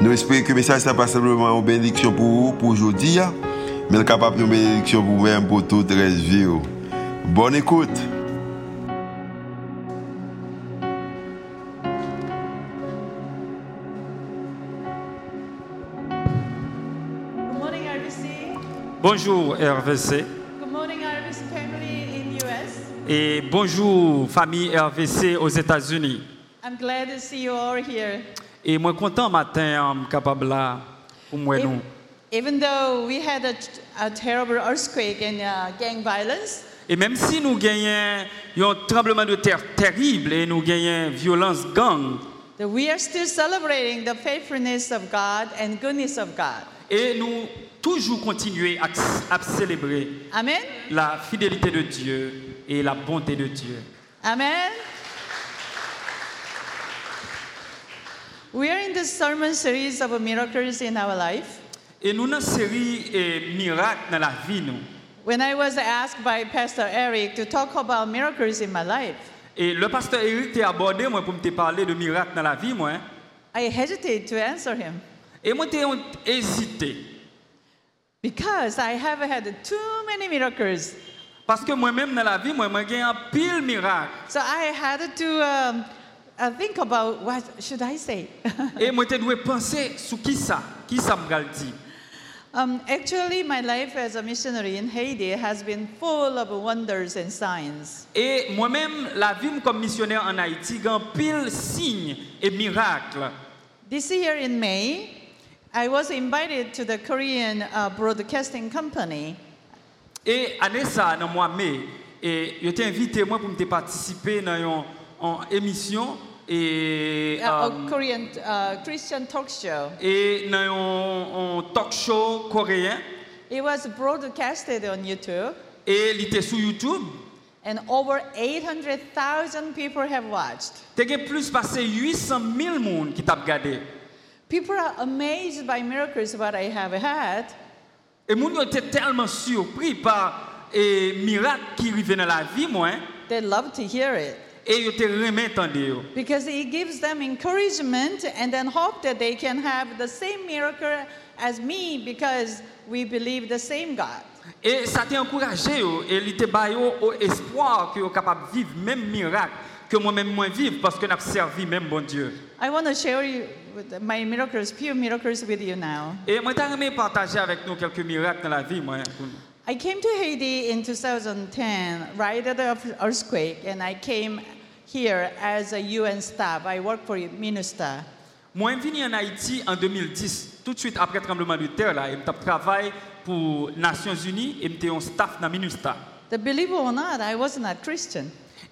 Nous espérons que le message n'est pas simplement une bénédiction pour vous, pour aujourd'hui, mais capable de bénédiction pour vous-même, pour toute la vie. Bonne écoute. Good morning, RBC. Bonjour RVC Good morning, RBC family in US. et bonjour famille RVC aux États-Unis. I'm glad to see you all here. Et moi content matin um, capable là pour moi nous. Even though we had a, a terrible earthquake and uh, gang violence, Et même si nous gagnons un tremblement de terre terrible et nous gagnons violence gang we are still celebrating the faithfulness of God and goodness of God. et nous toujours continuer à, à célébrer Amen. la fidélité de Dieu et la bonté de Dieu. Amen. We are in this sermon series of miracles in our life. Et nous série et miracles dans la vie nous. When I was asked by Pastor Eric to talk about miracles in my life, Et le pasteur Eric t'a abordé moi pour me te parler de miracles dans la vie moi. hein. I hesitated to answer him. Et moi t'ai hésité Because I have had too many miracles. Parce que moi-même dans la vie, moi, moi, j'ai un pile miracle. So I had to um, uh, think about what should I say. Et moi, je dois penser sur qui ça, qui ça me dit. um, actually, my life as a missionary in Haiti has been full of wonders and signs. Et moi-même, la vie comme missionnaire en Haïti, un pile signes et miracles. This year in May, I was invited to the Korean uh, Broadcasting Company Et année ça, dans mois mai, et je t'ai invité moi pour me participer dans une émission et, uh, a euh, Korean uh, Christian talk show. et dans un, un talk show coréen. It was broadcasted on YouTube, Et il était sur YouTube. and over 800,000 people have watched. A plus passé 800 000 personnes qui t'ont regardé. People are amazed by miracles what I have had. Et moun yo était tellement surpris par les miracles qui arrivaient dans la vie, moi, They love to hear it because he gives them encouragement and then hope that they can have the same miracle as me because we believe the same God. E sa te ankouraje yo, e li te bayo o espoir ki yo kapab viv menm mirak ke mwen menm mwen viv paske nap servi menm bon Diyo. I want to share you my miracles, few miracles with you now. E mwen ta reme pataje avek nou kelke mirak nan la vi mwen. I came to Haiti in 2010 right at the earthquake and I came here as a UN staff. I work for MINUSTA. Moi je venu en Haïti en 2010, tout de suite après le tremblement de terre là, et je travaille pour Nations Unies et j'étais un staff dans MINUSTA. The believe it or not, I was not a Christian.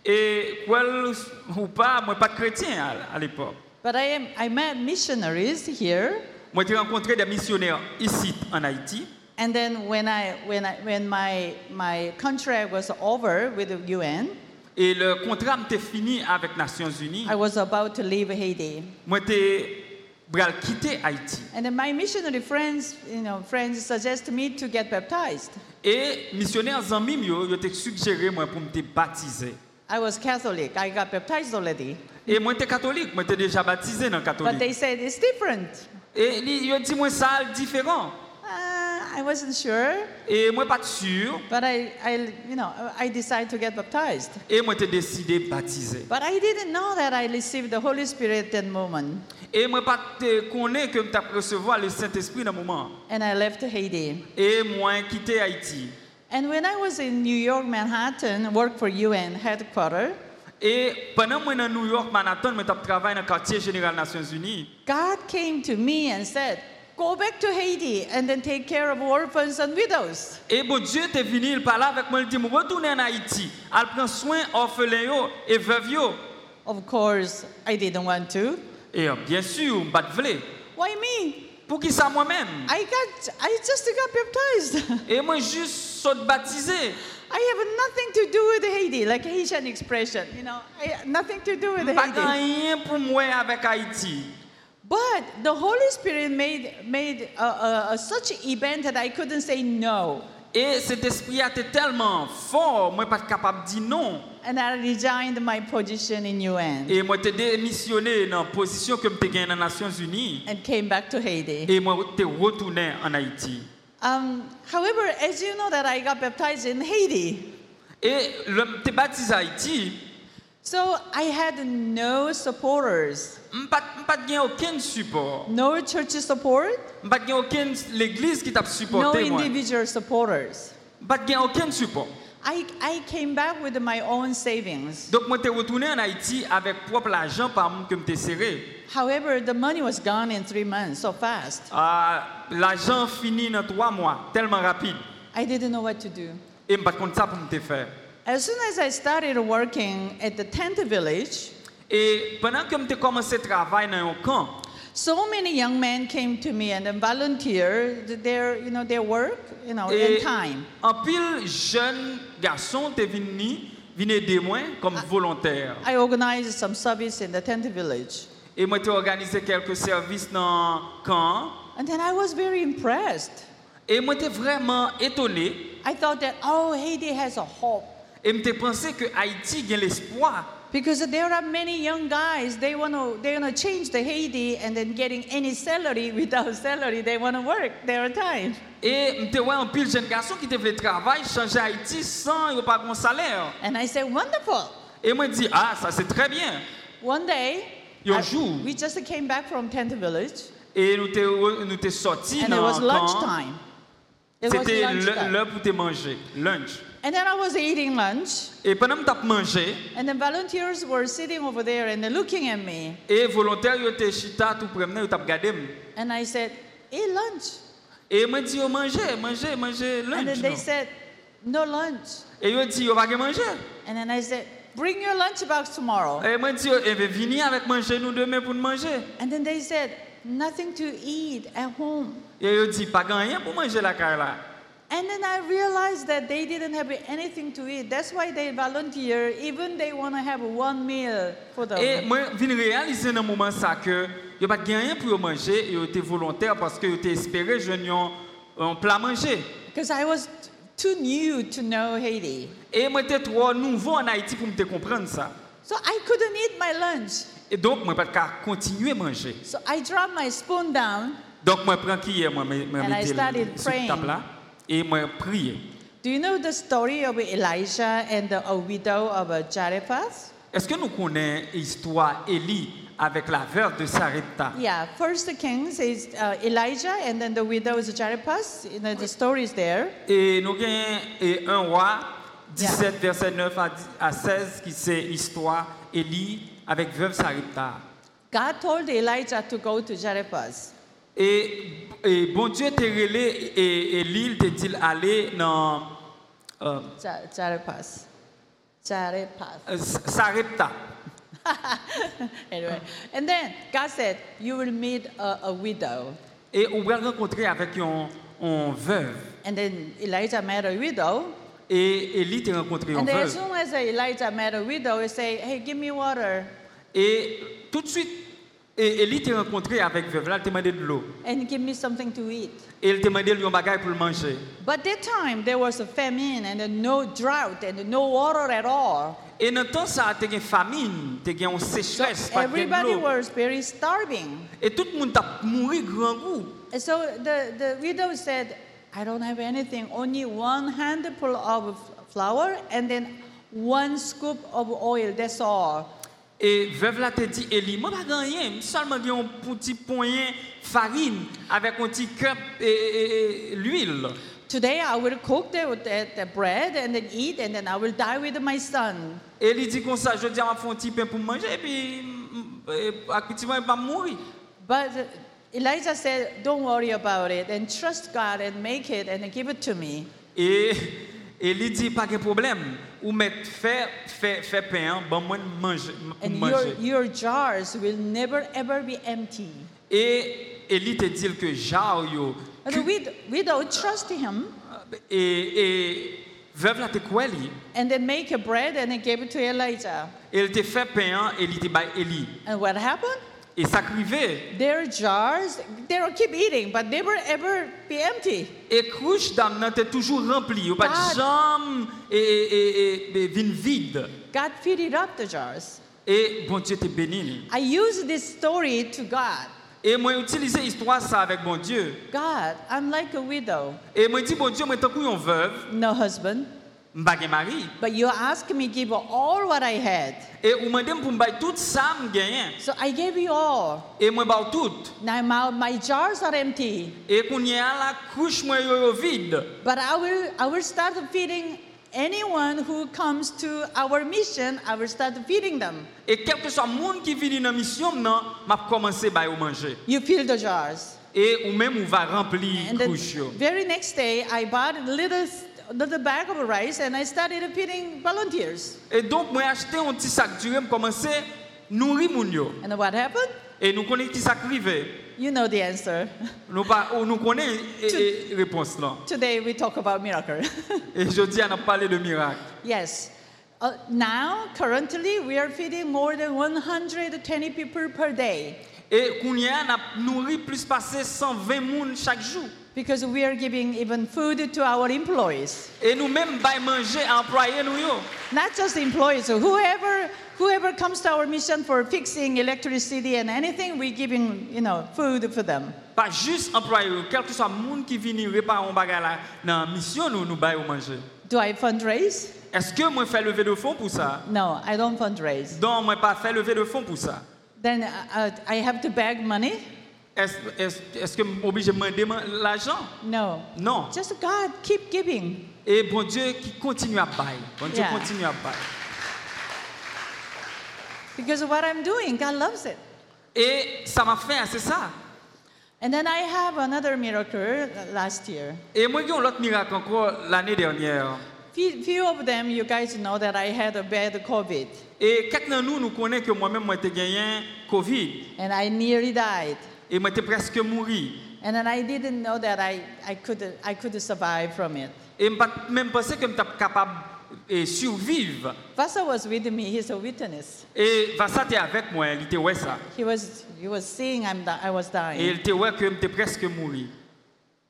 Et well, ou pas, moi pas chrétien à, à l'époque. But I, am, I met missionaries here, Moi j'ai rencontré des missionnaires ici en Haïti. and then when, I, when, I, when my, my contract was over with the UN, Et le contrat m'était fini avec Nations Unies. I was about to leave Haiti. Moi bral quitter Haïti. And then my missionary friends, you know, friends suggest me to get baptized. Et missionnaires amis yo, yo t'ai suggéré moi pour me baptiser. I was Catholic. I got baptized already. Et moi j'étais catholique, moi j'étais déjà baptisé dans le But catholique. they said it's different. Et li- yo dit moi ça différent. I wasn't sure, Et moi pas sûr. but I, I, you know, I decided to get baptized. Et moi j'ai décidé baptiser. But I didn't know that I received the Holy Spirit that moment. Et moi pas te connais que m't'a recevoir le Saint-Esprit dans moment. And I left Haiti. Et moi quitté Haïti. And when I was in New York, Manhattan, worked for UN headquarters, Et pendant moi dans New York, Manhattan, moi j'ai travaillé dans quartier général Nations Unies. God came to me and said, Go back to Haiti and then take care of orphans and widows. Et bon Dieu t'est venu, il parlait avec moi, il dit, je retourner en Haïti, elle prend soin orphelins yo et veuves yo. Of course, I didn't want to. Et euh, bien sûr, pas de. Why me? Pour qui ça moi-même I got, I just got baptized. Et moi juste saute baptisé. I have nothing to do with Haiti, like Haitian expression, you know, I, nothing to do with Haiti. Pas rien pour moi avec Haïti. But the Holy Spirit made, made a, a, a such event that I couldn't say no. Et cet esprit a été tellement fort, moi pas capable de dire non. And I resigned my position in UN Et moi t'ai démissionné dans position que j'étais gagné dans Nations Unies. and came back to Haiti. Et moi t'ai retourné en Haïti. Um, however, as you know that I got baptized in Haiti, Et le t'ai baptisé Haïti, so I had no supporters, m'pas m'pas gagné aucun support. no church support, M'pas gagné aucune l'église qui t'a no supporté moi. individual supporters. M'pas gagné aucun support. I, I came back with my own savings. Donc moi retourné en Haïti avec propre l'argent par moi que serré. However, the money was gone in three months, so fast. Ah, l'argent fini dans trois mois, tellement rapide. I didn't know what to do. Et m'pas compte ça pour me faire. As soon as I started working at the tent village, Et pendant que m'étais commencé à travailler dans un camp, so many young men came to me and then volunteered their, you know, their work, you know, and time. en pile jeunes garçons étaient venus venir aider moi comme volontaire. I organized some service in the tent village. Et moi j'ai organisé quelques services dans camp. And then I was very impressed. Et moi j'étais vraiment étonné. I thought that, oh, Haiti has a hope. Et m'étais pensé que Haïti a l'espoir. Because there are many young guys, they want to they want to change the Haiti and then getting any salary without salary, they want to work their time. Et m'étais ouais un pile jeunes garçons qui étaient travail changer Haïti sans y pas de salaire. And I said, wonderful. Et moi je dis ah ça c'est très bien. One day, un jour. we just came back from tent village, Et nous t'es nous and it dans was le camp. lunchtime. It was C'était lunchtime. l'heure pour te manger, lunch. And then I was eating lunch, Et pendant que tu mangé, and the volunteers were sitting over there and they're looking at me. et volontaire yo te chita tout promener yo t'a regardé. And I said, hey, lunch. Et moi dit yo manger, manger, manger And lunch. then they said, no lunch. Et yo dit yo manger. And then I said, bring your lunchbox tomorrow. Et moi dit yo eh venez avec manger nous demain pour manger. And then they said, nothing to eat at home. Et yo dit pas rien pour manger la caille là. And then I realized that they didn't have anything to eat. That's why they volunteer, even they want to have one meal for them. Et moi vinn réaliser dans moment ça que yo pas rien pour manger et yo était volontaire parce que yo t'es espéré joindre un- un plat manger. Because I was too new to know Haiti. Et moi j'étais trop nouveau en Haïti pour me comprendre ça. So I couldn't eat my lunch. Et donc moi pas continuer à manger. So I dropped my spoon down. Donc moi prends qui moi mettre sur table là et moi prier. Do you know the story of Elijah and the widow of uh, Zarephath? Est-ce que nous connaissons l'histoire Élie avec la veuve de Sarepta? Yeah, First Kings is uh, Elijah and then the widow is Zarephath. You know, the story is there. Et nous avons un roi 17 verset 9 à 10 à 16 qui c'est l'histoire Élie avec veuve Sarepta. God told Elijah to go to Zarephath. Et, et bon Dieu t'a relé et Élie il t'a dit aller dans euh, Zarephath. Zarephath. euh, Sarepta. anyway, and then God said, You will meet a, a widow. Et on va rencontrer avec un, un veuve. And then Elijah met a widow. Et Élie t'a rencontré un And then as veuve. soon as Elijah met a widow, he say, Hey, give me water Et tout de suite, et Élie t'a rencontré avec veuve. Là, elle t'a demandé de l'eau. and give me something to eat. Et elle t'a demandé de lui un bagage pour le manger. But that time there was a famine and then no drought and no water at all. Et dans temps, ça a une famine, t'as une sécheresse, pas de Everybody was very starving. Et tout le monde a mouru grand goût. And so the, the widow said, I don't have anything, only one handful of flour and then one scoop of oil, that's all. Et veuve là t'a dit, Élie, moi pas rien, seulement j'ai un petit poignet farine avec un petit cup et, l'huile. Today I will cook the, the, the bread and then eat and then I will die with my son. Et il dit comme ça, je dis, on va faire un petit pain pour manger, et puis, et, effectivement, il va mourir. But Elijah said, Don't worry about it and trust God and make it and give it to me. Et, et il dit, pas de problème, ou mettre, fait, fait, fait pain, bon, moi, manger, And your, your jars will never ever be empty. Et Élie te dit que jar yo And the wid- widow trust him et et veuve la te quoi li and then make a bread and then gave it to Elijah. elle te fait pain et il te bay Élie And what happened? Et ça crivé Their jars, they will keep eating, but never ever be empty. et couche d'âme te toujours rempli ou pas de jambe et et et, et vin vide God filled up the jars. et bon Dieu te béni. I use this story to God. et moi utiliser histoire ça avec bon Dieu God, I'm like a widow, et moi dit bon Dieu moi tant yon veuve no husband, mari but you asked me give all what I had. Eh, et ou mandem pour m'bay tout ça m gagné eh? So I gave you all. Eh, et moi ba tout Now my, my jars are empty, et qu'on y a la couche moi yo yo vide but I will I will start feeding anyone who comes to our mission. I will start feeding them. et quel que soit monde qui vient dans mission nan m'a commencé bay ou manger You fill the jars. et ou va remplir And the yo very next day, I bought little, little bag of rice and I started feeding volunteers. et donc moi acheté un petit sac duré me commencer nourrir moun yo And what happened? et nous connaissons qui ça crivé You know the answer. nous pas nous connaissons réponse là Today we talk about miracle. et je dis on a parlé de miracle yes. Uh, now, currently, we are feeding more than 120 people per day et qu'on y a nourri plus passé 120 moun chaque jour because we are giving even food to our employees. et nous même bay manger employés nous yo Not just employees, so whoever whoever comes to our mission for fixing electricity and anything, we're giving you know food for them. pas juste employé quel que soit moun qui vient réparer un bagage là dans mission nous nous ou manger Do I fundraise? est-ce que moi fais lever de fonds pour ça No, I don't fundraise. non moi pas fait lever de fonds pour ça Then uh, uh, I have to beg money? Est-ce est-ce que obligé de demander man- l'argent? No. non Just God, keep giving. et bon Dieu qui continue à bailler bon Dieu Yeah. continue à bailler Because what I'm doing, God loves it. et ça m'a fait c'est ça And then I have another miracle last year. et moi j'ai un autre miracle encore l'année dernière Few, few of them, you guys know that I had a bad COVID et quelqu'un de nous nous connaît que moi-même moi j'ai gagné Covid and I nearly died. Et moi j'étais presque And then I didn't know that I, I, could, I could survive from it. et même pensé que j'étais capable de survivre Vasa was with me, he's a witness. et Vassa était avec moi il était ouais ça? He was, he was seeing I'm I was et dying. il était ouais que j'étais presque mouru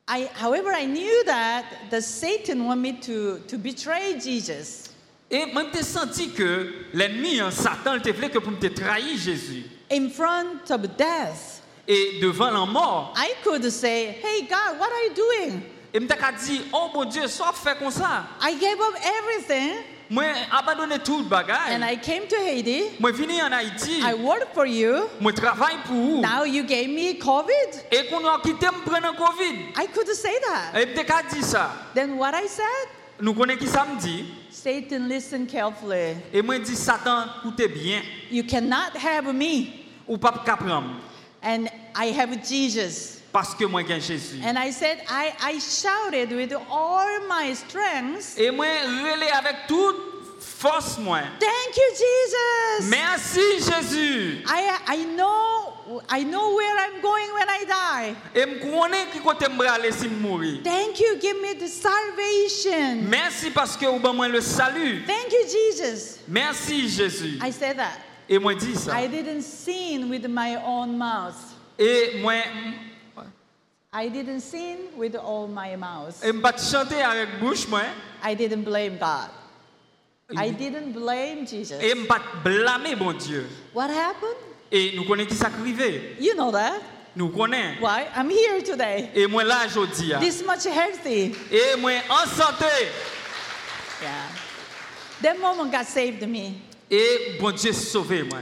I, however, I knew that the Satan wanted me to, to betray Jesus. et moi j'ai senti que l'ennemi hein, Satan il voulait que pour me trahir Jésus In front of death, et devant la mort I could say, Hey God, what are you doing? et me t'a dit oh mon Dieu soit fait comme ça I gave up everything moi abandonné tout le and I came to Haiti. moi venu en Haïti I worked for you. moi travaille pour vous Now you gave me COVID. et qu'on a quitté me prendre Covid I could say that. et me t'a dit ça Then what I said? nous connaissons qui ça me dit Satan, listen carefully. et moi dit Satan écoutez bien You cannot have me, ou pas qu'à prendre and I have Jesus. parce que moi j'ai Jésus And I said, I, I shouted with all my strength, et moi relais avec toute force moi Thank you, Jesus. merci Jésus I, I know I know where I'm going when I die. et me connais qui côté me aller si me mourir Thank you, give me the salvation. merci parce que vous moi le salut Thank you, Jesus. merci Jésus I said that. Et moi dit ça I didn't sin with my own mouth. et moi I didn't sin with all my mouth. et pas chanter avec bouche moi I didn't blame God. I didn't blame Jesus. et pas blâmer bon Dieu What happened? et nous connaissons qui ça You know that. nous connaissons Why? I'm here today. et moi là aujourd'hui This much healthy. et moi en santé Yeah. That moment God saved me. Et bon Dieu sauvé moi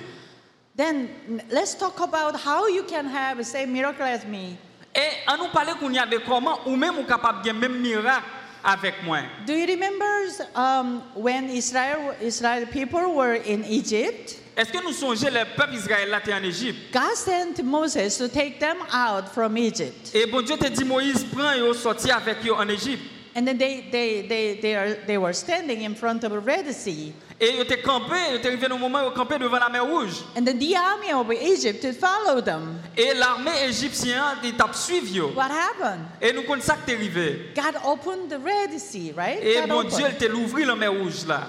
Then let's talk about how you can have the same miracle as me. et à nous parler qu'on y a de comment ou même ou capable de même miracle avec moi Do you remember um, when Israel, Israel people were in Egypt? est-ce que nous songeons le peuple Israël était en Égypte? God sent Moses to take them out from Egypt. et bon Dieu te dit Moïse prend et sorti avec eux en Égypte And then they, they, they, they, are, they were standing in front of the Red Sea. Et ils étaient campés, ils étaient arrivés un moment où ils devant la mer Rouge. And then the army of Egypt followed them. Et l'armée égyptienne, ils t'ont suivi. What happened? Et nous connaissons ça qui est arrivé. God opened the Red Sea, right? Et God mon opened. Dieu, il t'a ouvert la mer Rouge là.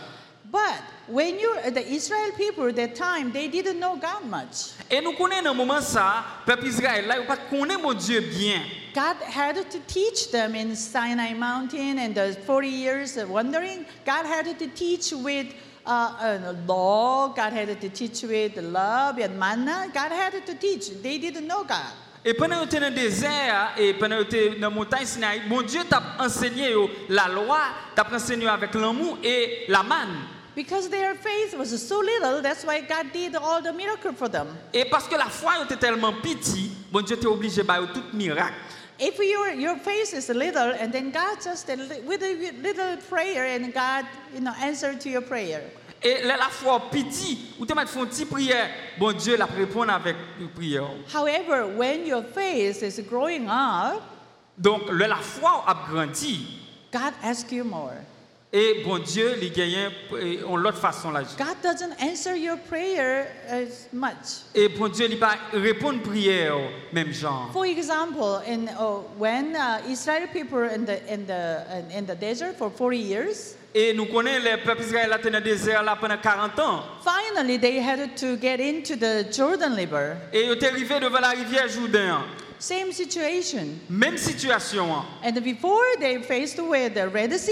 But when you, the Israel people at that time, they didn't know God much. Et nous connaissons dans moment ça, peuple Israël là, ils pas connaît mon Dieu bien. God had to teach them in Sinai Mountain and the 40 years of wandering. God had to teach with uh, uh, law. God had to teach with love and manna. God had to teach. They didn't know God. Et pendant que tu dans le désert et pendant que tu dans la montagne Sinaï, mon Dieu t'a enseigné la loi, t'a enseigné avec l'amour et la manne. Because their faith was so little, that's why God did all the miracle for them. Et parce que la foi était tellement petite, mon Dieu t'est obligé de faire tout miracle. If your, your faith is little, and then God just a li- with a little prayer, and God, you know, answer to your prayer. Et là, la foi petite, ou m'as fait une petite prière, bon Dieu la répond avec une prière. However, when your faith is growing up, Donc, là, la foi a grandi. God asks you more. Et bon Dieu, il gagne en l'autre façon là. God doesn't answer your prayer as much. Et bon Dieu, il pas répondre prière même genre. For example, in, uh, when uh, Israel people in the, in, the, in, in the desert for 40 years, Et nous connaissons les peuples israéliens dans le désert là pendant 40 ans. finally they had to get into the Jordan River. Et ils étaient arrivés devant la rivière Jourdain. Same situation. Même situation. hein. And before they faced with the Red Sea,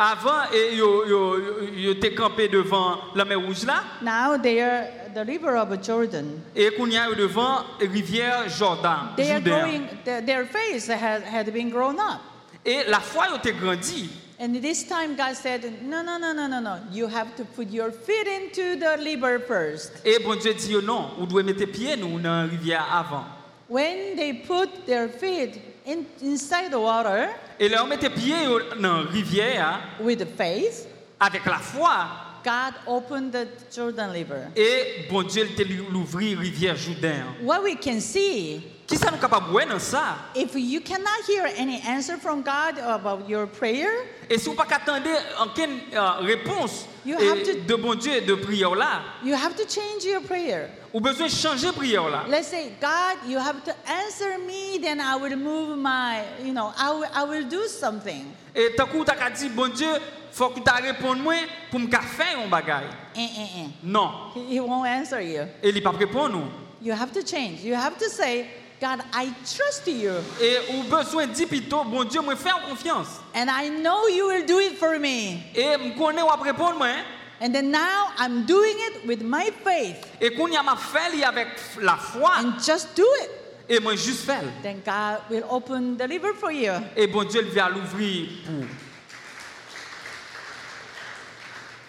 Avant, ils étaient campés devant la mer Rouge là. now they are the river of Jordan. Et qu'on y a devant la rivière Jordan. They are growing, their, faith had, had been grown up. Et la foi a été grandie. And this time God said, no, no, no, no, no, no. You have to put your feet into the river first. Et bon Dieu dit non, vous devez mettre pied nous dans la rivière avant. When they put their feet in, inside the water Et là, on mettait pied dans la rivière with faith, avec la foi. God opened the Jordan River. Et bon Dieu, t'a l'ouvrir rivière Jourdain. What we can see, Qui ça nous capable voir dans ça? if you cannot hear any answer from God about your prayer, Et si vous pas qu'attendez aucune euh, réponse et have to- de bon Dieu de prière là, you have to change your prayer. ou besoin changer prière là. Let's say, God, you have to answer me, then I will move my, you know, I will, I will do something. Et tant que tu as dit bon Dieu, faut que tu répondes moi pour me faire un bagage. Eh, eh, eh. Non, He, he won't answer you. et il pas répondre nous. You have to change. You have to say, God, I trust you, Et ou besoin plutôt bon Dieu, me faire confiance. and I know you will do it for me. Et me connaît ou répondre moi. And then now I'm doing it with my faith, Et qu'on y a ma fait avec la foi and just do it. et moi juste faire. Then God will open the river for you. Et bon Dieu vient l'ouvrir pour.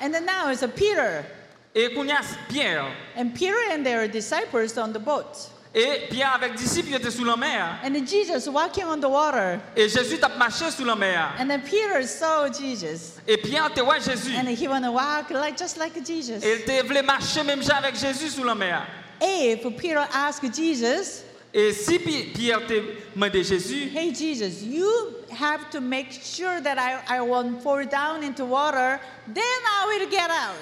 And then now it's a Peter, Et qu'on y a Pierre. and Peter and their disciples on the boat, Et Pierre avec disciples était sous la mer. and then Jesus walking on the water. Et Jésus t'a marché sous la mer. And then Peter saw Jesus, Et Pierre te voit Jésus. and he want to walk like just like Jesus. Et il voulait marcher même avec Jésus sous la mer. If Peter asked Jesus, Et si Pi- Pierre te demandé Jésus, Hey Jesus, you have to make sure that I, I won't fall down into water, then I will get out.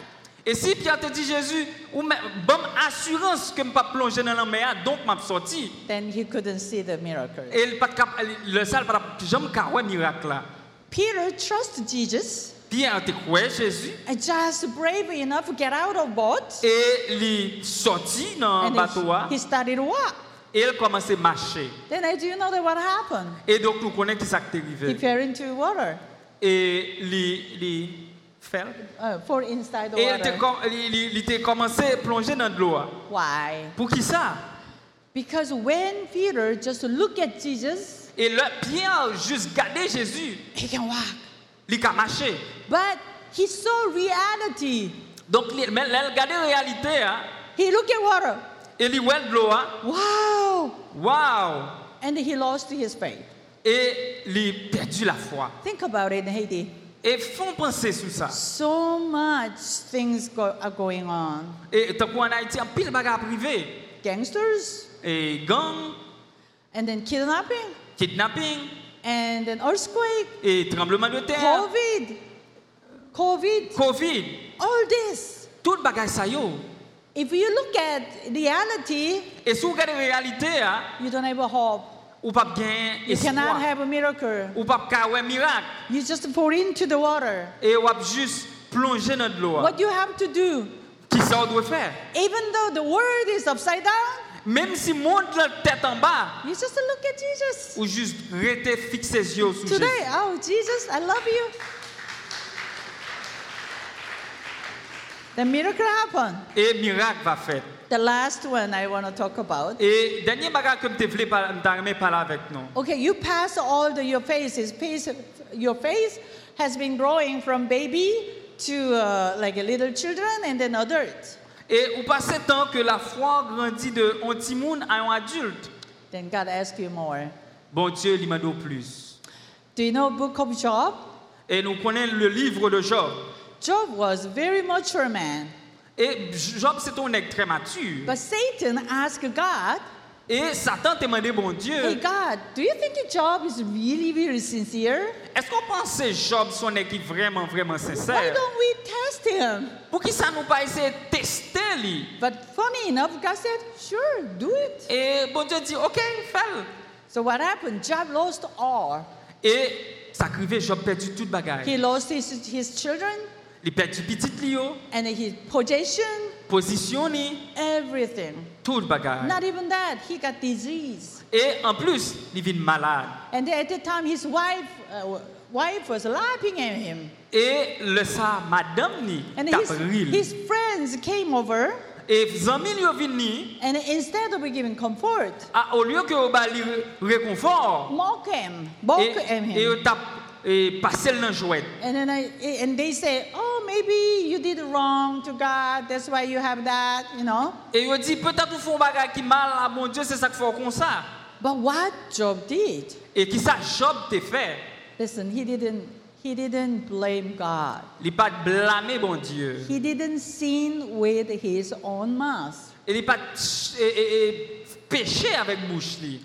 Et si Pierre te dit Jésus, ou bonne assurance que je ne pas plonger dans la mer, donc je sorti. Then he couldn't see the miracle. Et il pas le sale pas jamais carré miracle là. Peter trusted Jesus Pierre te croit Jésus and just brave enough to get out of boat. et il sorti dans bateau he, là, he started walk. et il commence à marcher. Then I do you know that what happened? Et donc nous connaissons ça qui est He arrivé. fell into water. Et il il fell. Uh, fall inside the Et il te water. com- il- il- il te commencé à plonger dans de l'eau. Why? Pour qui ça? Because when Peter just look at Jesus, Et là, Pierre juste gardé Jésus, he can walk. il a marché. But he saw reality. Donc, il- mais il regardé la réalité, hein, He look at water. et il voit de l'eau. hein. Wow. Waouh! And he lost his faith. Et il a perdu la foi. Think about it, Haiti. Et font penser sur ça. So much things go, are going on. Et tant qu'en Haïti, un pile bagarre privé. Gangsters, Et gang, and then kidnapping, kidnapping, and then earthquake, et tremblement de terre, COVID, COVID, Covid, all this. tout bagay sa yo. If you look at reality, Et si vous regardez la réalité, hein, you don't have a hope. Ou pas gain You cannot espoir, have a miracle. ou pas ka miracle, You just pour into the water. et ou ap juste plonger dans de l'eau. What you have to do, Qui ça on doit faire? even though the world is upside down, Même si monde la tête en bas, you just look at Jesus. ou juste rester fixer les yeux sur Jésus Today, oh, Jesus, I love you. The miracle happened. Et miracle va faire. The last one I want to talk about. Et dernier bagage que je voulais parler avec nous. Okay, you pass all the, your faces. Face, your face has been growing from baby to uh, like a little children and then adult. Et vous passez tant que la foi grandit de un petit monde à un adulte. Then God asks you more. Bon Dieu, il m'a donné plus. Do you know book of Job? Et nous connaissons le livre de Job. Job was very mature man. Et Job, c'est un nègre très mature. But Satan asked God, Et Satan t'a demandé, bon Hey Dieu, God, do you think Job is really, really sincere? est-ce qu'on pense que Job son est vraiment, vraiment Why sincère? don't we test him? Pour qui ça nous pas essayer de tester lui? But funny enough, God said, Sure, do it. Et bon Dieu dit, ok, fais-le. So what happened? Job lost all. Et ça arrivé, Job perdu toute bagaille. He lost his, his children Il perdu petit Lio, and his possession, position ni, everything. toute bagaille. Not even that, he got disease. Et en plus, il vient malade. And at the time, his wife, uh, wife was laughing at him. Et le ça, madame ni, And his, his friends came over, Et zami li yo vin ni, and instead of giving comfort, a, au lieu que yo ba li réconfort, mock him, mock him. et yo tap et passé le jouet. And then I, and they say, oh, maybe you did wrong to God. That's why you have that, you know? Et yo dit peut-être ou font bagay qui mal à bon Dieu, c'est ça qu'il faut comme ça. But what Job did, Et qui ça Job te fait, listen, he didn't, he didn't blame God. il pas blâmer bon Dieu. He didn't sin with his own mouth. Il pas péché avec bouche li.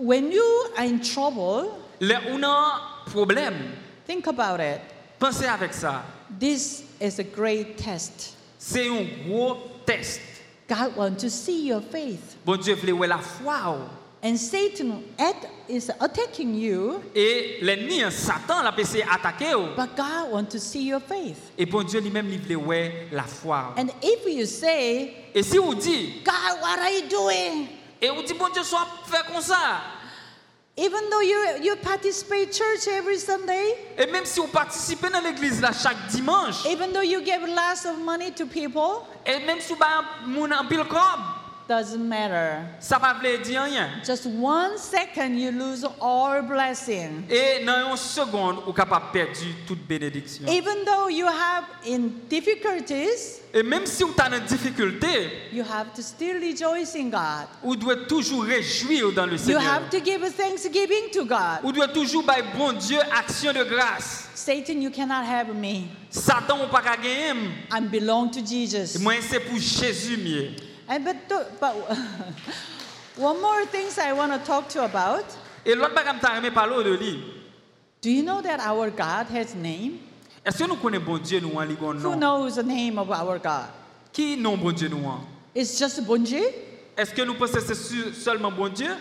When you are in trouble, Le on a problème. think about it. Pensez avec ça. This is a great test. C'est un gros test. God wants to see your faith. Bon Dieu voir la foi. And Satan at, is attacking you, Et l'ennemi, Satan, l'a essayé d'attaquer. ou. but God wants to see your faith. Et bon Dieu lui-même, voulait voir la foi. And if you say, Et si vous dites, God, what are you doing? Et vous dites, bon Dieu, soit fait comme ça. Even though you, you participate church every Sunday, Et même si vous participez dans l'église là chaque dimanche, even though you give lots of money to people, et même si vous avez en pile cob, Doesn't matter. Ça pa vle di anyen. Just one second you lose all blessing. E nan yon segonde ou kapap perdi tout benediksyon. Even though you have in difficulties, E menm si ou tan nan dificulte, you have to still rejoice in God. ou dwe toujou rejouir dan le Seigneur. You have to give thanksgiving to God. Ou dwe toujou bay bon Dieu, aksyon de grâs. Satan, you cannot have me. Satan ou pa ka genyem. I belong to Jesus. Mwen se pou Jésus miye. And but, the- but one more things I want to talk to you about. Et l'autre bagage que je parler de lui. Do you know that our God has name? Est-ce que nous connaissons bon Dieu nous en ligon Who knows the name of our God? Qui non bon Dieu nous? It's just Bunji? Est-ce que nous pensons que c'est seulement bon Dieu?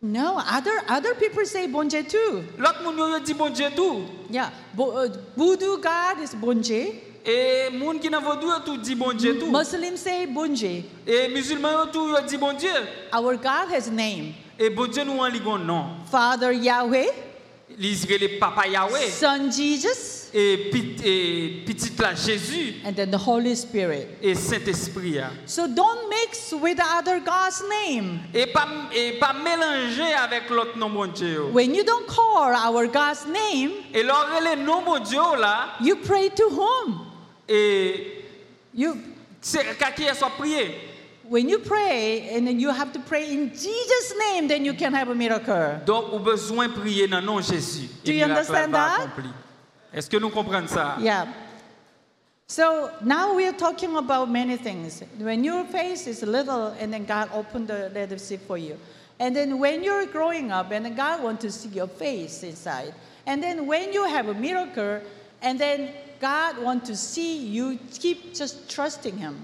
No, other other people say Bunji too. L'autre monde dit bon Dieu tout. Yeah, Bo- uh, Voodoo God is Bunji. Et moun qui nan vaudou yo tout dit bon Dieu tout. Muslims say Bunji. Et musulmans yo tout yo dit bon Dieu. Our God has name. Et bon Dieu nous en ligon non. Father Yahweh, L'Israël papa Yahweh. Son Jesus, Et et petit là Jésus and then the Holy Spirit. et Saint-Esprit. a. So don't mix with other God's name. Et pas et pas mélanger avec l'autre nom bon Dieu. yo. When you don't call our God's name, Et leur les nom bon Dieu là you pray to whom? You c'est qu'à qui elle when you pray and then you have to pray in Jesus' name, then you can have a miracle. Donc, on a besoin prier dans nom Jésus. Do you understand that? Est-ce que nous comprenons ça? Yeah. So now we are talking about many things. When your face is little and then God opened the Red Sea for you. And then when you're growing up, and God wants to see your face inside. And then when you have a miracle, and then God wants to see you keep just trusting Him.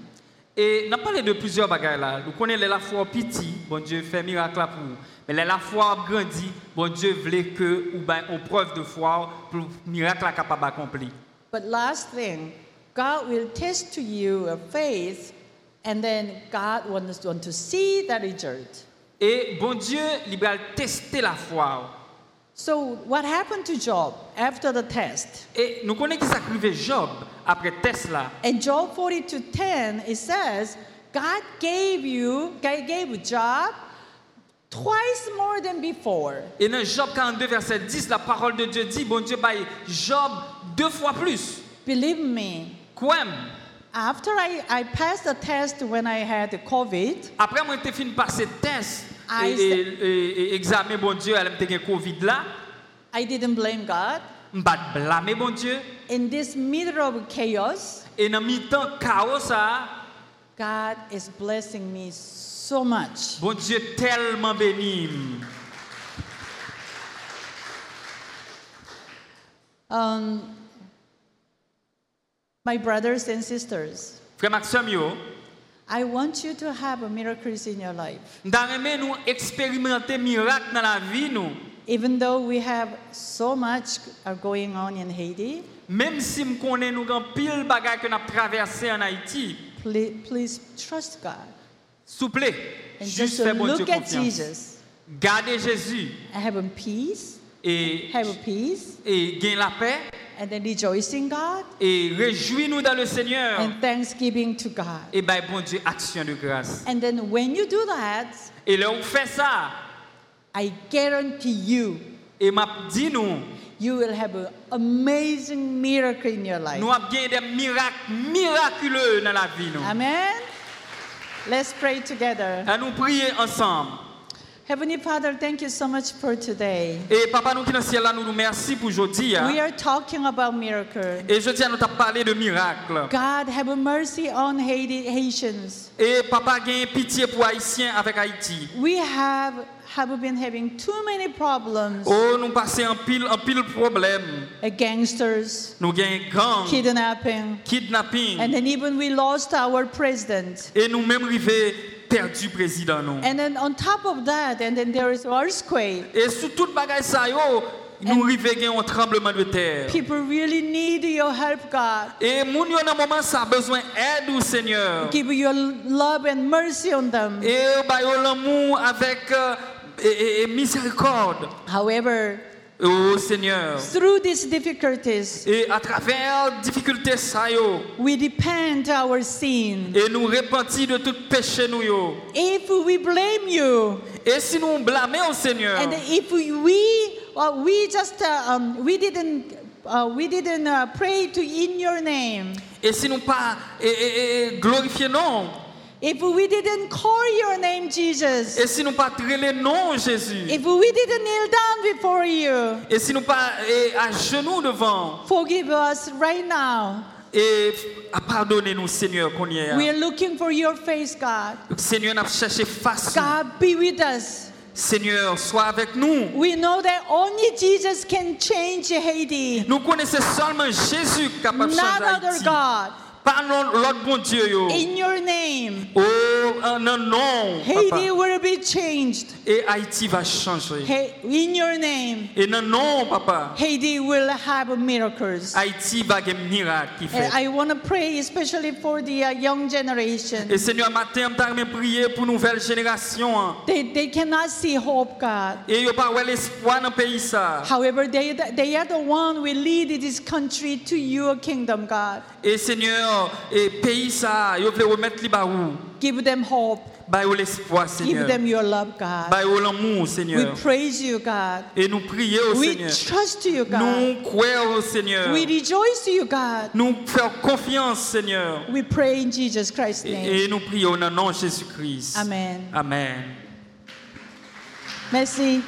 Et n'a parlé de plusieurs bagages là. Nous connaissons la foi petit, bon Dieu fait miracle là pour nous. Mais la foi grandit, bon Dieu voulait que ou ben on preuve de foi pour le miracle là capable d'accomplir. But last thing, God will test to you a faith, and then God wants want to see the result. Et bon Dieu, il va tester la foi. So what happened to Job after the test? Et nous connaissons qui s'est Job après test là. In Job 42 10, it says, God gave you, God gave Job twice more than before. Et dans Job 42, verset 10, la parole de Dieu dit, bon Dieu, bah, Job deux fois plus. Believe me, Quoi? after I, I passed the test when I had COVID, Après, moi, j'ai fini passer test I examen, bon Dieu, elle me Covid là. I didn't blame God. Je pas blâmer, bon Dieu. In this middle of chaos, Et dans le temps chaos, ça, God is blessing me so much. bon Dieu tellement béni. Um, my brothers and sisters, Frère Maxime, I want you to have miracles in your life. Even though we have so much going on in Haiti. Please, please trust God. Souple, juste fè bon Dieu Jésus. I have peace et, have peace, et gagne la paix and then rejoice in God et réjouis-nous dans le Seigneur. and thanksgiving to God. Et ben bon Dieu, action de grâce. And then when you do that, Et là, on fait ça. I guarantee you, Et m'a dit nous, you will have an amazing miracle in your life. nous avons des miracles miraculeux dans la vie. Nous. Amen. Let's pray together. À nous prier ensemble. Heavenly Father, thank you so much for today. Et papa, nous qui dans le ciel là, nous nous merci pour aujourd'hui. We are talking about miracle. Et je tiens à nous t'a parlé de miracles. God, have mercy on Haiti, Haitians. Et papa, gagne pitié pour Haïtiens avec Haïti. We have, have been having too many problems. Oh, nous passons en pile, en pile problème. Uh, gangsters, Nous gagnons gang, kidnapping, kidnapping. and then even we lost our president. Et nous même arrivés perdu président nous. And then on top of that, and then there is earthquake. Et sous toute bagaille ça yo, nous un tremblement de terre. People really need your help, God. Et moun yo dans moment ça a besoin d'aide au Seigneur. Give your love and mercy on them. Et ba yo l'amour avec euh, et, et- et miséricorde However, au Seigneur. through these difficulties, Et à travers difficultés ça yo, we repent our sin. et nous repentir de tout péché nous yo. If we blame you, Et si nous blâmons au Seigneur, and if we we, uh, we just uh, um, we didn't uh, we didn't uh, pray to in your name, et si nous pas et, et, et glorifier non, if we didn't call your name Jesus, et si nous pas trailer non Jésus, if we didn't kneel down before you, et si nous pas à genoux devant, forgive us right now. et à pardonner nous Seigneur qu'on y est. We are looking for your face, God. Seigneur, n'a cherché face. God, be with us. Seigneur, sois avec nous. We know that only Jesus can change Haiti, Nous connaissons seulement Jésus capable de changer Haïti. God. Pas non- l'autre bon Dieu. Yo. In your name, Oh, uh, en un nom, Haiti will be changed. Et Haïti va changer. Hey, in your name, eh, Et non, non, papa. Haiti will have miracles. Haïti va un miracle qui fait. I want to pray especially for the uh, young generation. Et Seigneur, matin, je t'ai prier pour nouvelle génération. They, they cannot see hope, God. Eh, Et n'y a pas l'espoir dans pays. Ça. However, they, they are the one will lead this country to your kingdom, God. Et Seigneur, et pays ça, remettre. Give them hope. Bah, l'espoir, Give Seigneur. them your love, God. Bah, l'amour, We Seigneur. praise you, God. Et nous prions We Seigneur. trust you, God. Nous croyons Seigneur. We rejoice you, God. Nous faisons confiance, Seigneur. We pray in Jesus Christ's name. Et, et nous prions au nom de Jésus-Christ. Amen. Amen. Merci.